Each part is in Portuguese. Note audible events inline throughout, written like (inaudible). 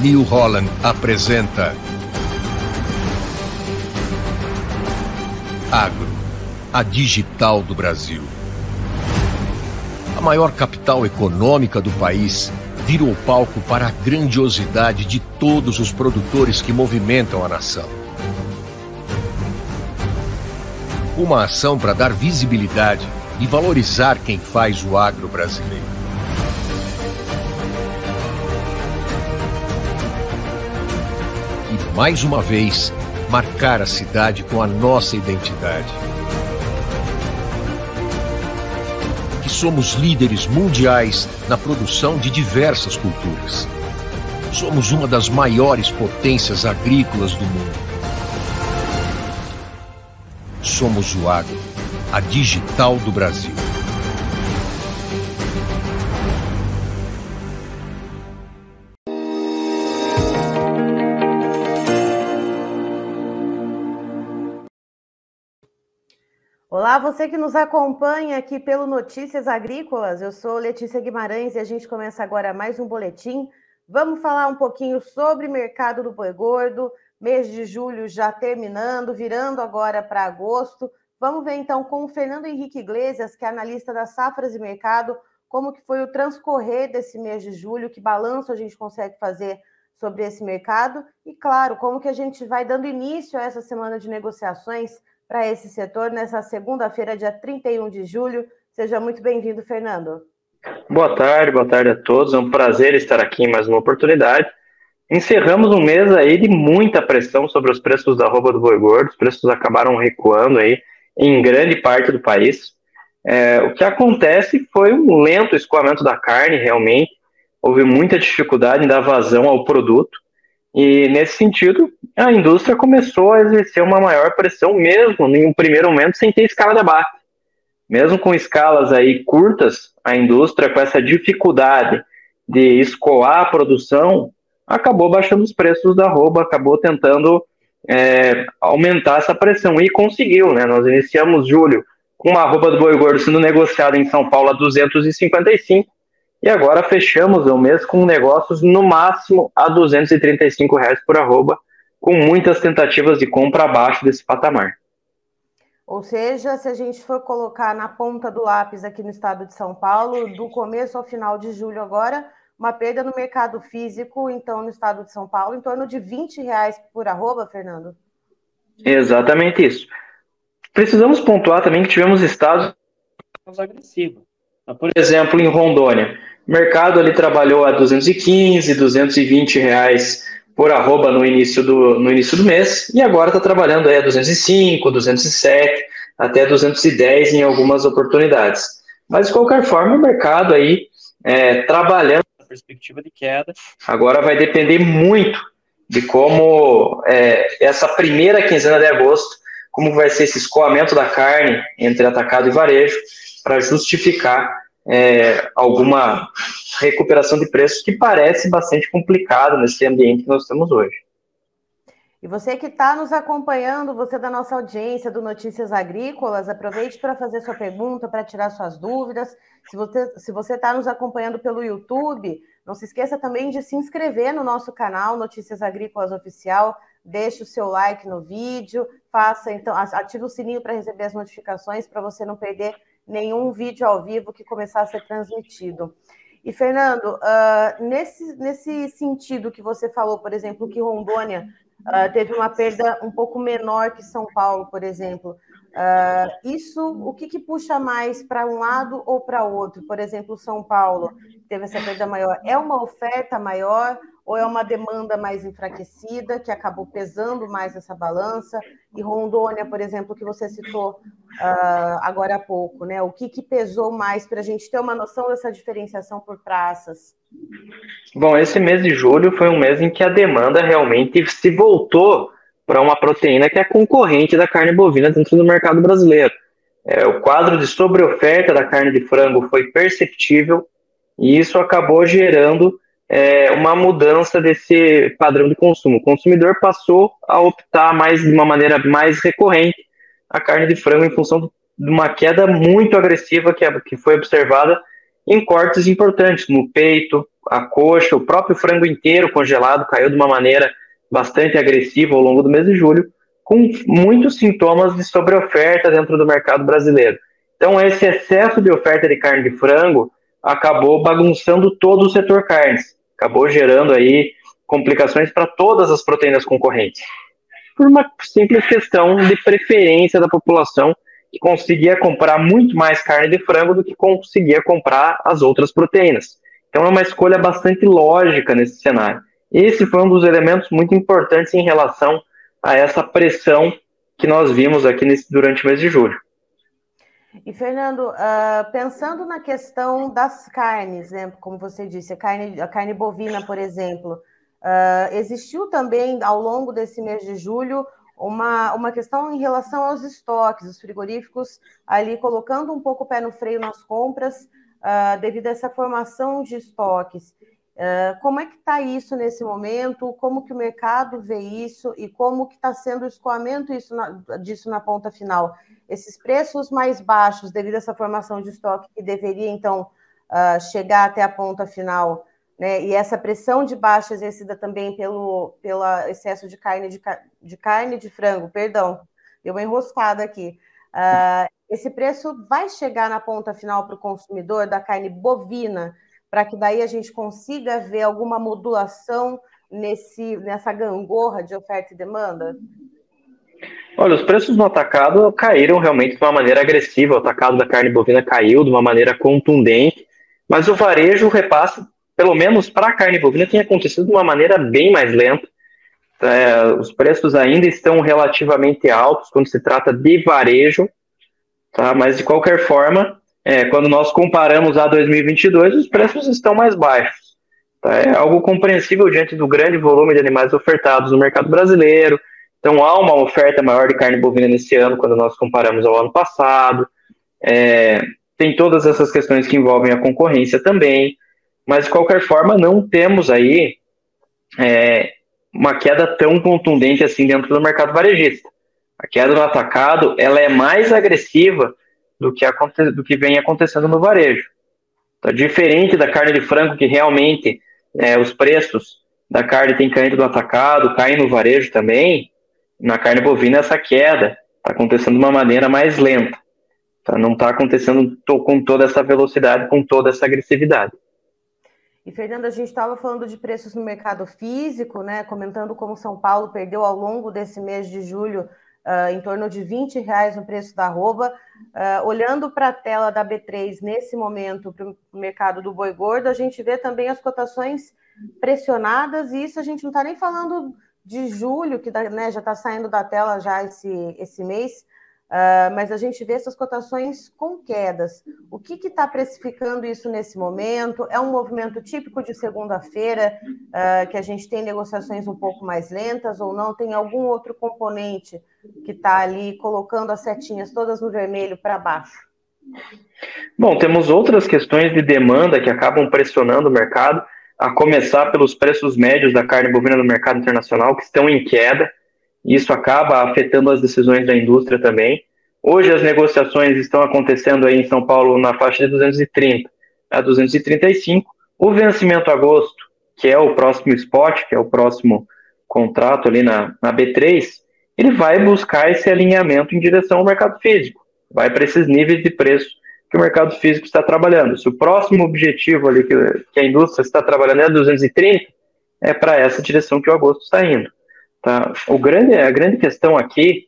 New Holland apresenta Agro, a digital do Brasil. A maior capital econômica do país virou palco para a grandiosidade de todos os produtores que movimentam a nação. Uma ação para dar visibilidade e valorizar quem faz o agro brasileiro. E mais uma vez, marcar a cidade com a nossa identidade. Que somos líderes mundiais na produção de diversas culturas. Somos uma das maiores potências agrícolas do mundo. Somos o agro, a digital do Brasil. Olá, você que nos acompanha aqui pelo Notícias Agrícolas. Eu sou Letícia Guimarães e a gente começa agora mais um boletim. Vamos falar um pouquinho sobre mercado do boi gordo, mês de julho já terminando, virando agora para agosto. Vamos ver então com o Fernando Henrique Iglesias, que é analista das safras e mercado, como que foi o transcorrer desse mês de julho, que balanço a gente consegue fazer sobre esse mercado e, claro, como que a gente vai dando início a essa semana de negociações para esse setor nessa segunda-feira, dia 31 de julho. Seja muito bem-vindo, Fernando. Boa tarde, boa tarde a todos. É um prazer estar aqui em mais uma oportunidade. Encerramos um mês aí de muita pressão sobre os preços da roupa do boi gordo. Os preços acabaram recuando aí em grande parte do país. É, o que acontece foi um lento escoamento da carne, realmente. Houve muita dificuldade em dar vazão ao produto. E, nesse sentido, a indústria começou a exercer uma maior pressão, mesmo em um primeiro momento, sem ter escala de abate. Mesmo com escalas aí curtas, a indústria, com essa dificuldade de escoar a produção, acabou baixando os preços da roupa, acabou tentando é, aumentar essa pressão e conseguiu, né? Nós iniciamos julho com uma roupa do boi gordo sendo negociada em São Paulo a 255 e agora fechamos o mês com negócios no máximo a 235 reais por arroba, com muitas tentativas de compra abaixo desse patamar. Ou seja, se a gente for colocar na ponta do lápis aqui no estado de São Paulo, do começo ao final de julho agora, uma perda no mercado físico, então, no estado de São Paulo, em torno de 20 reais por arroba, Fernando? Exatamente isso. Precisamos pontuar também que tivemos estados agressivos. Por exemplo, em Rondônia, o mercado ali trabalhou a 215, 220 reais por arroba no início do, no início do mês e agora está trabalhando aí a 205, 207, até 210 em algumas oportunidades. Mas de qualquer forma, o mercado aí é, trabalhando na perspectiva de queda. Agora vai depender muito de como é, essa primeira quinzena de agosto, como vai ser esse escoamento da carne entre atacado e varejo, para justificar é, alguma recuperação de preços que parece bastante complicado nesse ambiente que nós temos hoje. E você que está nos acompanhando, você da nossa audiência do Notícias Agrícolas, aproveite para fazer sua pergunta, para tirar suas dúvidas. Se você se você está nos acompanhando pelo YouTube, não se esqueça também de se inscrever no nosso canal Notícias Agrícolas Oficial. Deixe o seu like no vídeo, faça então, ative o sininho para receber as notificações para você não perder nenhum vídeo ao vivo que começar a ser transmitido. E, Fernando, uh, nesse, nesse sentido que você falou, por exemplo, que Rondônia uh, teve uma perda um pouco menor que São Paulo, por exemplo, uh, isso, o que, que puxa mais para um lado ou para outro? Por exemplo, São Paulo teve essa perda maior. É uma oferta maior ou é uma demanda mais enfraquecida que acabou pesando mais essa balança? E Rondônia, por exemplo, que você citou uh, agora há pouco, né? O que, que pesou mais para a gente ter uma noção dessa diferenciação por praças? Bom, esse mês de julho foi um mês em que a demanda realmente se voltou para uma proteína que é concorrente da carne bovina dentro do mercado brasileiro. É, o quadro de sobreoferta da carne de frango foi perceptível e isso acabou gerando é, uma mudança desse padrão de consumo. O consumidor passou a optar mais de uma maneira mais recorrente a carne de frango em função de uma queda muito agressiva que, que foi observada em cortes importantes, no peito, a coxa, o próprio frango inteiro congelado caiu de uma maneira bastante agressiva ao longo do mês de julho, com muitos sintomas de sobreoferta dentro do mercado brasileiro. Então, esse excesso de oferta de carne de frango acabou bagunçando todo o setor carnes, acabou gerando aí complicações para todas as proteínas concorrentes, por uma simples questão de preferência da população que conseguia comprar muito mais carne de frango do que conseguia comprar as outras proteínas. Então é uma escolha bastante lógica nesse cenário. Esse foi um dos elementos muito importantes em relação a essa pressão que nós vimos aqui nesse, durante o mês de julho. E, Fernando, uh, pensando na questão das carnes, né, como você disse, a carne, a carne bovina, por exemplo, uh, existiu também, ao longo desse mês de julho, uma, uma questão em relação aos estoques, os frigoríficos ali colocando um pouco o pé no freio nas compras, uh, devido a essa formação de estoques. Uh, como é que está isso nesse momento? Como que o mercado vê isso e como que está sendo o escoamento isso na, disso na ponta final? Esses preços mais baixos devido a essa formação de estoque que deveria então uh, chegar até a ponta final, né? E essa pressão de baixa exercida também pelo, pelo excesso de carne de, de carne de frango, perdão, deu uma enroscada aqui. Uh, esse preço vai chegar na ponta final para o consumidor da carne bovina para que daí a gente consiga ver alguma modulação nesse, nessa gangorra de oferta e demanda? Olha, os preços no atacado caíram realmente de uma maneira agressiva. O atacado da carne bovina caiu de uma maneira contundente, mas o varejo, o repasse, pelo menos para a carne bovina, tem acontecido de uma maneira bem mais lenta. É, os preços ainda estão relativamente altos quando se trata de varejo, tá? mas de qualquer forma, é, quando nós comparamos a 2022, os preços estão mais baixos. Tá? É algo compreensível diante do grande volume de animais ofertados no mercado brasileiro. Então, há uma oferta maior de carne bovina nesse ano, quando nós comparamos ao ano passado. É, tem todas essas questões que envolvem a concorrência também. Mas, de qualquer forma, não temos aí é, uma queda tão contundente assim dentro do mercado varejista. A queda no atacado ela é mais agressiva do que, aconte, do que vem acontecendo no varejo. Então, diferente da carne de frango, que realmente é, os preços da carne têm caído no atacado, caem no varejo também, na carne bovina essa queda está acontecendo de uma maneira mais lenta. Tá? Não está acontecendo com toda essa velocidade, com toda essa agressividade. E, Fernando, a gente estava falando de preços no mercado físico, né? Comentando como São Paulo perdeu ao longo desse mês de julho uh, em torno de 20 reais no preço da arroba. Uh, olhando para a tela da B3 nesse momento, para o mercado do boi gordo, a gente vê também as cotações pressionadas, e isso a gente não está nem falando de julho, que né, já está saindo da tela já esse, esse mês, Uh, mas a gente vê essas cotações com quedas. O que está precificando isso nesse momento? É um movimento típico de segunda-feira, uh, que a gente tem negociações um pouco mais lentas ou não? Tem algum outro componente que está ali colocando as setinhas todas no vermelho para baixo? Bom, temos outras questões de demanda que acabam pressionando o mercado, a começar pelos preços médios da carne bovina no mercado internacional, que estão em queda isso acaba afetando as decisões da indústria também. Hoje as negociações estão acontecendo aí em São Paulo na faixa de 230 a 235. O vencimento agosto, que é o próximo spot, que é o próximo contrato ali na, na B3, ele vai buscar esse alinhamento em direção ao mercado físico. Vai para esses níveis de preço que o mercado físico está trabalhando. Se o próximo objetivo ali que, que a indústria está trabalhando é 230, é para essa direção que o agosto está indo. Tá? O grande, a grande questão aqui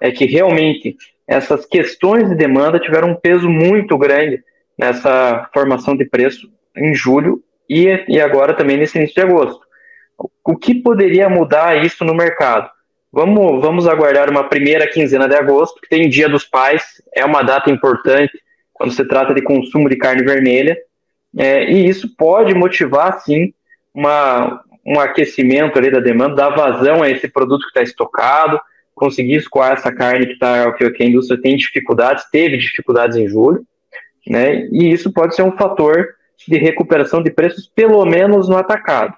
é que realmente essas questões de demanda tiveram um peso muito grande nessa formação de preço em julho e, e agora também nesse início de agosto. O que poderia mudar isso no mercado? Vamos, vamos aguardar uma primeira quinzena de agosto, que tem Dia dos Pais, é uma data importante quando se trata de consumo de carne vermelha, é, e isso pode motivar, sim, uma, um aquecimento ali da demanda, dar vazão a esse produto que está estocado, conseguir escoar essa carne que, tá, que, a indústria tem dificuldades, teve dificuldades em julho, né? E isso pode ser um fator de recuperação de preços, pelo menos no atacado.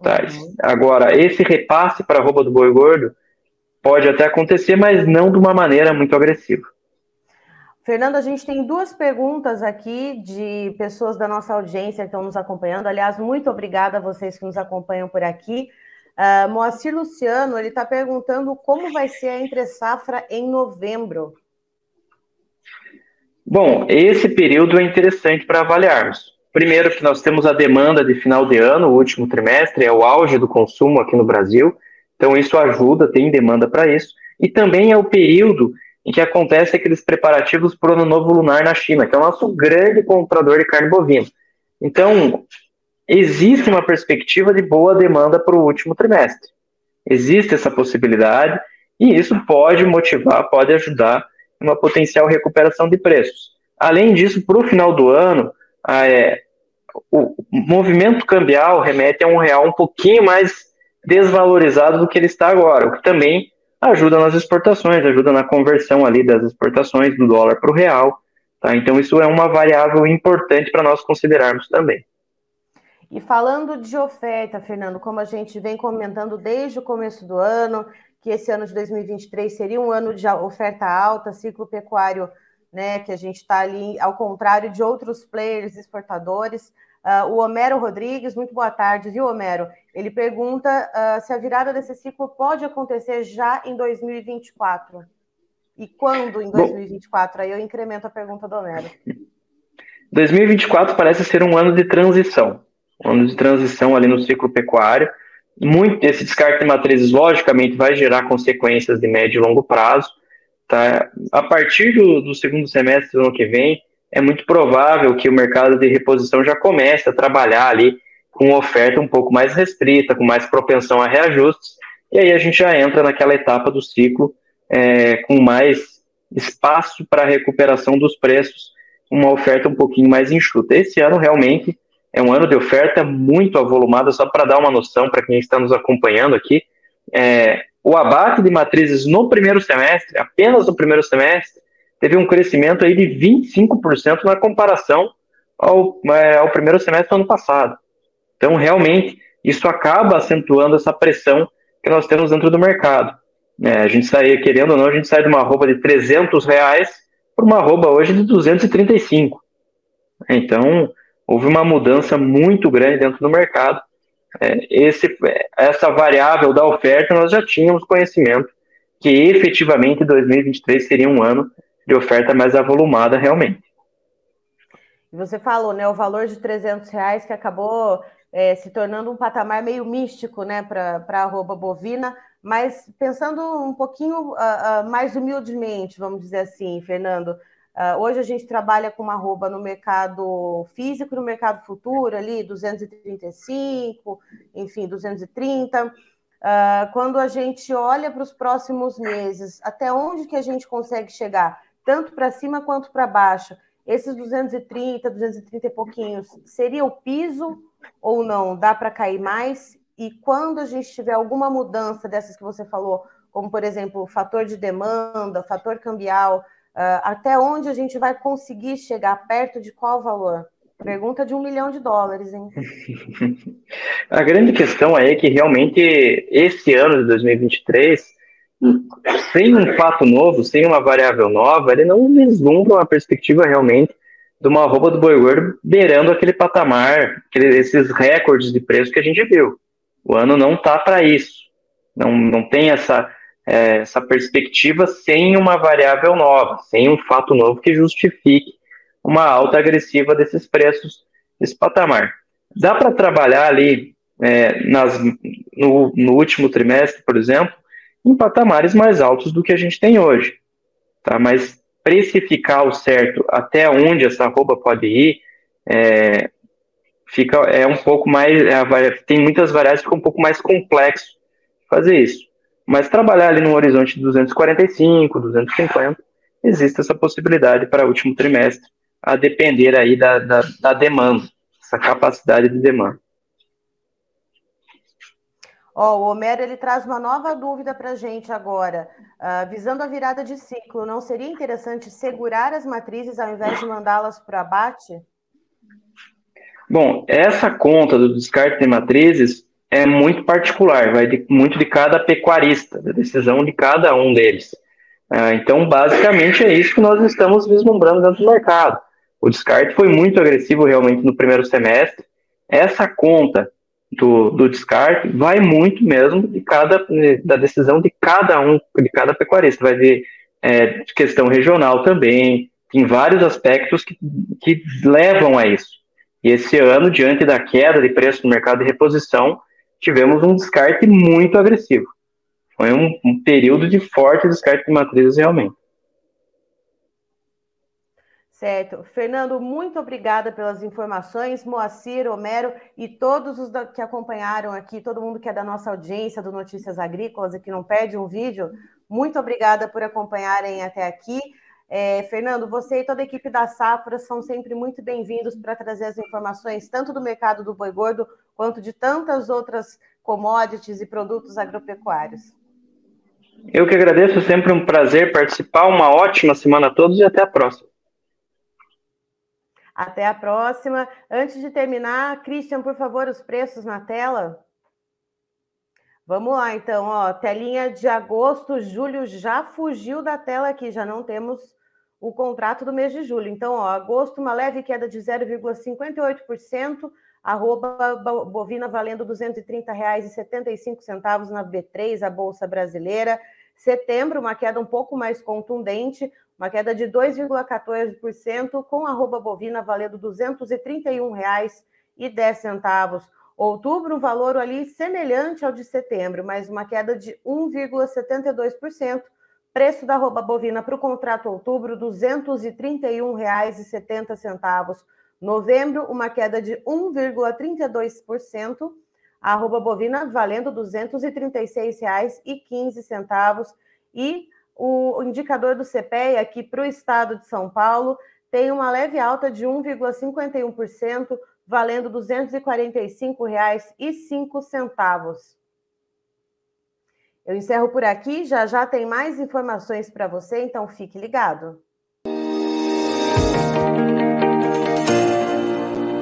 Tá? Uhum. Agora, esse repasse para a roupa do boi gordo pode até acontecer, mas não de uma maneira muito agressiva. Fernando, a gente tem duas perguntas aqui de pessoas da nossa audiência que estão nos acompanhando. Aliás, muito obrigada a vocês que nos acompanham por aqui. Uh, Moacir Luciano, ele está perguntando como vai ser a entre-safra em novembro. Bom, esse período é interessante para avaliarmos. Primeiro que nós temos a demanda de final de ano, o último trimestre, é o auge do consumo aqui no Brasil, então isso ajuda, tem demanda para isso. E também é o período em que acontece aqueles preparativos para o Ano Novo Lunar na China, que é o nosso grande comprador de carne bovina. Então, existe uma perspectiva de boa demanda para o último trimestre. Existe essa possibilidade e isso pode motivar, pode ajudar uma potencial recuperação de preços. Além disso, para o final do ano, é, o movimento cambial remete a um real um pouquinho mais desvalorizado do que ele está agora, o que também ajuda nas exportações, ajuda na conversão ali das exportações do dólar para o real. Tá? Então, isso é uma variável importante para nós considerarmos também. E falando de oferta, Fernando, como a gente vem comentando desde o começo do ano, que esse ano de 2023 seria um ano de oferta alta, ciclo pecuário, né, que a gente está ali, ao contrário de outros players exportadores. Uh, o Homero Rodrigues, muito boa tarde, viu, Homero? Ele pergunta uh, se a virada desse ciclo pode acontecer já em 2024. E quando em 2024? Bom, Aí eu incremento a pergunta do Homero. 2024 parece ser um ano de transição ano de transição ali no ciclo pecuário. Muito esse descarte de matrizes, logicamente, vai gerar consequências de médio e longo prazo. Tá? A partir do, do segundo semestre do ano que vem, é muito provável que o mercado de reposição já comece a trabalhar ali com oferta um pouco mais restrita, com mais propensão a reajustes, e aí a gente já entra naquela etapa do ciclo é, com mais espaço para recuperação dos preços, uma oferta um pouquinho mais enxuta. Esse ano realmente é um ano de oferta muito avolumada, só para dar uma noção para quem está nos acompanhando aqui. É, o abate de matrizes no primeiro semestre, apenas no primeiro semestre, teve um crescimento aí de 25% na comparação ao, é, ao primeiro semestre do ano passado. Então, realmente, isso acaba acentuando essa pressão que nós temos dentro do mercado. É, a gente sai, querendo ou não, a gente sai de uma roupa de 300 reais para uma roupa hoje de 235. Então, houve uma mudança muito grande dentro do mercado. É, esse, essa variável da oferta nós já tínhamos conhecimento que efetivamente 2023 seria um ano de oferta mais avolumada realmente. Você falou, né, o valor de 300 reais que acabou é, se tornando um patamar meio místico, né, para a arroba bovina, mas pensando um pouquinho uh, uh, mais humildemente, vamos dizer assim, Fernando, Uh, hoje a gente trabalha com uma arroba no mercado físico, no mercado futuro, ali 235, enfim, 230. Uh, ah, quando a gente olha para os próximos meses, até onde que a gente consegue chegar, tanto para cima quanto para baixo? Esses 230, 230 e pouquinhos, seria o piso ou não? Dá para cair mais? E quando a gente tiver alguma mudança dessas que você falou, como por exemplo, fator de demanda, fator cambial, Uh, até onde a gente vai conseguir chegar perto de qual valor? Pergunta de um milhão de dólares, hein? (laughs) a grande questão é que realmente esse ano de 2023, sem um fato novo, sem uma variável nova, ele não vislumbra uma perspectiva realmente de uma roupa do boi gordo beirando aquele patamar, aquele, esses recordes de preço que a gente viu. O ano não tá para isso. Não, não tem essa é, essa perspectiva sem uma variável nova, sem um fato novo que justifique uma alta agressiva desses preços desse patamar. Dá para trabalhar ali é, nas, no, no, último trimestre, por exemplo, em patamares mais altos do que a gente tem hoje. Tá? Mas precificar o certo até onde essa roupa pode ir é, fica é um pouco mais é, tem muitas variáveis fica um pouco mais complexo fazer isso mas trabalhar ali no horizonte de 245, 250, existe essa possibilidade para o último trimestre, a depender aí da, da, da demanda, essa capacidade de demanda. Oh, o Homero ele traz uma nova dúvida para a gente agora. Uh, visando a virada de ciclo, não seria interessante segurar as matrizes ao invés de mandá-las para o abate? Bom, essa conta do descarte de matrizes é muito particular, vai de, muito de cada pecuarista, da decisão de cada um deles. Uh, então, basicamente, é isso que nós estamos vislumbrando dentro do mercado. O descarte foi muito agressivo realmente no primeiro semestre. Essa conta do, do descarte vai muito mesmo de cada, da decisão de cada um, de cada pecuarista. Vai ver é, questão regional também, tem vários aspectos que, que levam a isso. E esse ano, diante da queda de preço no mercado de reposição, tivemos um descarte muito agressivo. Foi um, um período de forte descarte de matrizes realmente. Certo. Fernando, muito obrigada pelas informações. Moacir, Homero e todos os que acompanharam aqui, todo mundo que é da nossa audiência do Notícias Agrícolas e que não perde um vídeo, muito obrigada por acompanharem até aqui. É, Fernando, você e toda a equipe da Safra são sempre muito bem-vindos para trazer as informações tanto do mercado do boi gordo quanto de tantas outras commodities e produtos agropecuários. Eu que agradeço, sempre um prazer participar. Uma ótima semana a todos e até a próxima. Até a próxima. Antes de terminar, Christian, por favor, os preços na tela. Vamos lá, então, ó, telinha de agosto, julho já fugiu da tela aqui, já não temos o contrato do mês de julho. Então, ó, agosto, uma leve queda de 0,58%, arroba bovina valendo R$ 230,75 na B3, a Bolsa Brasileira. Setembro, uma queda um pouco mais contundente, uma queda de 2,14%, com arroba bovina valendo R$ 231,10. Outubro, um valor ali semelhante ao de setembro, mas uma queda de 1,72%. Preço da arroba bovina para o contrato outubro, R$ 231,70. Novembro, uma queda de 1,32%. A arroba bovina valendo R$ 236,15. E o indicador do CPEA aqui para o estado de São Paulo tem uma leve alta de 1,51%, valendo R$ 245,05. Eu encerro por aqui, já já tem mais informações para você, então fique ligado.